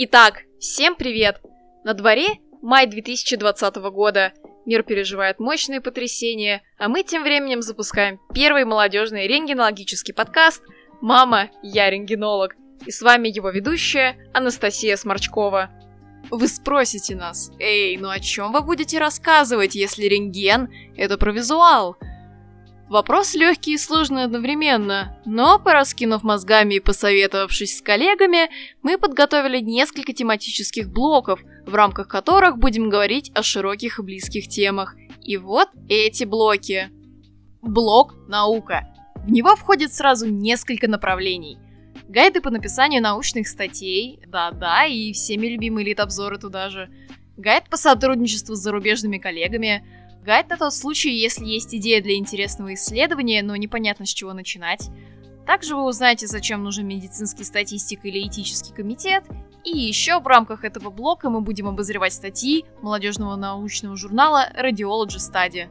Итак, всем привет! На дворе май 2020 года. Мир переживает мощные потрясения, а мы тем временем запускаем первый молодежный рентгенологический подкаст «Мама, я рентгенолог». И с вами его ведущая Анастасия Сморчкова. Вы спросите нас, эй, ну о чем вы будете рассказывать, если рентген – это про визуал? Вопрос легкий и сложный одновременно, но, пораскинув мозгами и посоветовавшись с коллегами, мы подготовили несколько тематических блоков, в рамках которых будем говорить о широких и близких темах. И вот эти блоки. Блок «Наука». В него входит сразу несколько направлений. Гайды по написанию научных статей, да-да, и всеми любимые лид-обзоры туда же. Гайд по сотрудничеству с зарубежными коллегами – Гайд на тот случай, если есть идея для интересного исследования, но непонятно с чего начинать. Также вы узнаете, зачем нужен медицинский статистик или этический комитет. И еще в рамках этого блока мы будем обозревать статьи молодежного научного журнала Radiology Study.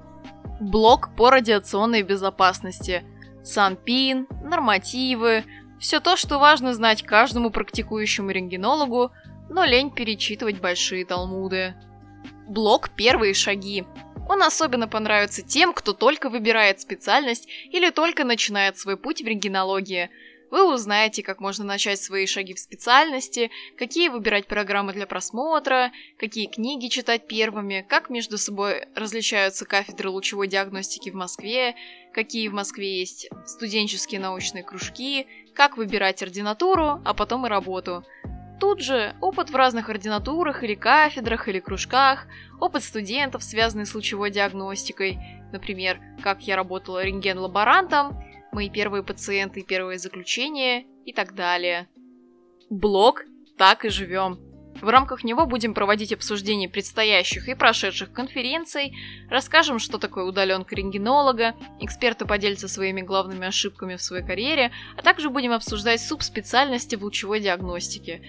Блок по радиационной безопасности. Санпин, нормативы, все то, что важно знать каждому практикующему рентгенологу, но лень перечитывать большие талмуды. Блок «Первые шаги». Он особенно понравится тем, кто только выбирает специальность или только начинает свой путь в рентгенологии. Вы узнаете, как можно начать свои шаги в специальности, какие выбирать программы для просмотра, какие книги читать первыми, как между собой различаются кафедры лучевой диагностики в Москве, какие в Москве есть студенческие научные кружки, как выбирать ординатуру, а потом и работу – Тут же опыт в разных ординатурах или кафедрах или кружках, опыт студентов, связанный с лучевой диагностикой, например, как я работала рентген-лаборантом, мои первые пациенты и первые заключения и так далее. Блог «Так и живем». В рамках него будем проводить обсуждение предстоящих и прошедших конференций, расскажем, что такое удаленка рентгенолога, эксперты поделятся своими главными ошибками в своей карьере, а также будем обсуждать субспециальности в лучевой диагностике.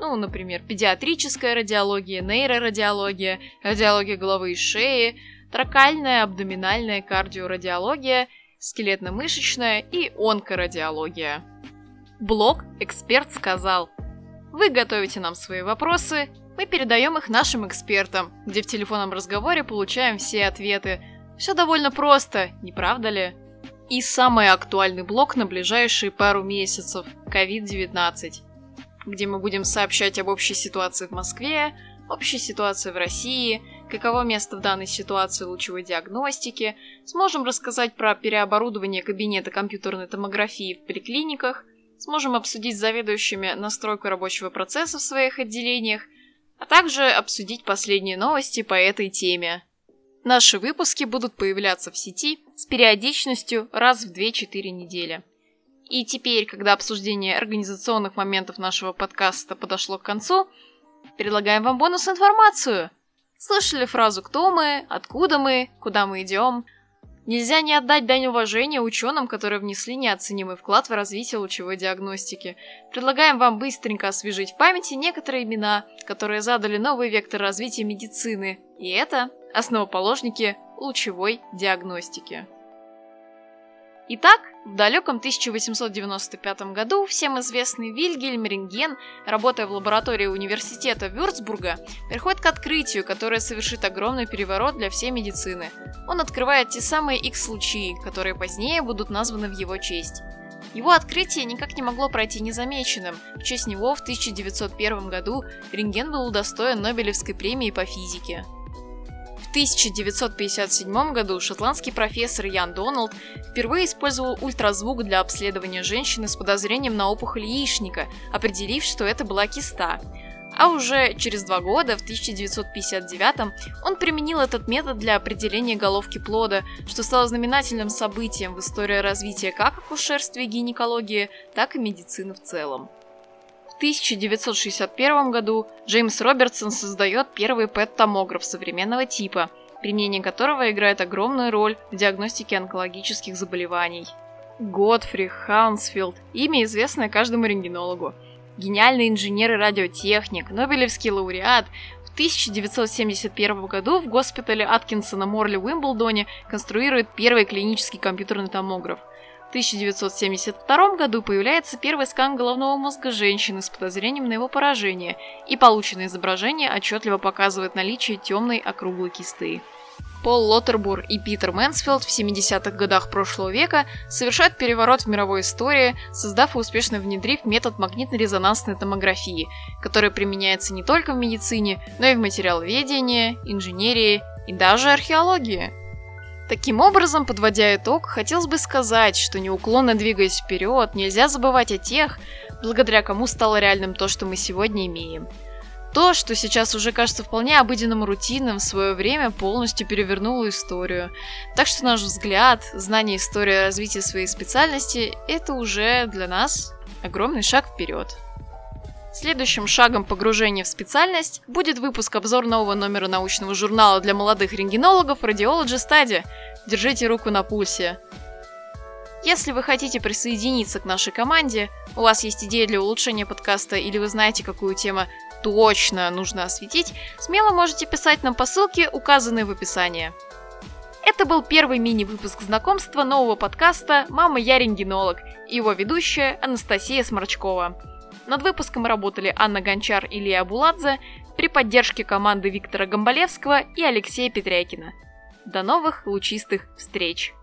Ну, например, педиатрическая радиология, нейрорадиология, радиология головы и шеи, тракальная, абдоминальная кардиорадиология, скелетно-мышечная и онкорадиология. Блог «Эксперт сказал» Вы готовите нам свои вопросы, мы передаем их нашим экспертам, где в телефонном разговоре получаем все ответы. Все довольно просто, не правда ли? И самый актуальный блок на ближайшие пару месяцев – COVID-19, где мы будем сообщать об общей ситуации в Москве, общей ситуации в России, каково место в данной ситуации лучевой диагностики, сможем рассказать про переоборудование кабинета компьютерной томографии в поликлиниках – Сможем обсудить с заведующими настройку рабочего процесса в своих отделениях, а также обсудить последние новости по этой теме. Наши выпуски будут появляться в сети с периодичностью раз в 2-4 недели. И теперь, когда обсуждение организационных моментов нашего подкаста подошло к концу, предлагаем вам бонус-информацию. Слышали фразу «Кто мы?», «Откуда мы?», «Куда мы идем?», Нельзя не отдать дань уважения ученым, которые внесли неоценимый вклад в развитие лучевой диагностики. Предлагаем вам быстренько освежить в памяти некоторые имена, которые задали новый вектор развития медицины. И это основоположники лучевой диагностики. Итак, в далеком 1895 году всем известный Вильгельм Рентген, работая в лаборатории университета Вюрцбурга, приходит к открытию, которое совершит огромный переворот для всей медицины. Он открывает те самые X-случаи, которые позднее будут названы в его честь. Его открытие никак не могло пройти незамеченным. В честь него в 1901 году рентген был удостоен Нобелевской премии по физике. 1957 году шотландский профессор Ян Доналд впервые использовал ультразвук для обследования женщины с подозрением на опухоль яичника, определив, что это была киста. А уже через два года, в 1959 он применил этот метод для определения головки плода, что стало знаменательным событием в истории развития как акушерства и гинекологии, так и медицины в целом. В 1961 году Джеймс Робертсон создает первый ПЭТ-томограф современного типа, применение которого играет огромную роль в диагностике онкологических заболеваний. Готфри Хаунсфилд – имя, известное каждому рентгенологу. Гениальный инженер и радиотехник, Нобелевский лауреат, в 1971 году в госпитале Аткинсона Морли в Уимблдоне конструирует первый клинический компьютерный томограф – 1972 году появляется первый скан головного мозга женщины с подозрением на его поражение, и полученное изображение отчетливо показывает наличие темной округлой кисты. Пол Лоттербур и Питер Мэнсфилд в 70-х годах прошлого века совершают переворот в мировой истории, создав и успешно внедрив метод магнитно-резонансной томографии, который применяется не только в медицине, но и в материаловедении, инженерии и даже археологии. Таким образом, подводя итог, хотелось бы сказать, что неуклонно двигаясь вперед, нельзя забывать о тех, благодаря кому стало реальным то, что мы сегодня имеем. То, что сейчас уже кажется вполне обыденным рутинным, в свое время полностью перевернуло историю. Так что наш взгляд, знание истории развития своей специальности – это уже для нас огромный шаг вперед. Следующим шагом погружения в специальность будет выпуск обзор нового номера научного журнала для молодых рентгенологов Radiology Study. Держите руку на пульсе. Если вы хотите присоединиться к нашей команде, у вас есть идея для улучшения подкаста или вы знаете, какую тему точно нужно осветить, смело можете писать нам по ссылке, указанной в описании. Это был первый мини-выпуск знакомства нового подкаста «Мама, я рентгенолог» и его ведущая Анастасия Сморчкова. Над выпуском работали Анна Гончар и Лия Буладзе при поддержке команды Виктора Гомболевского и Алексея Петрякина. До новых лучистых встреч!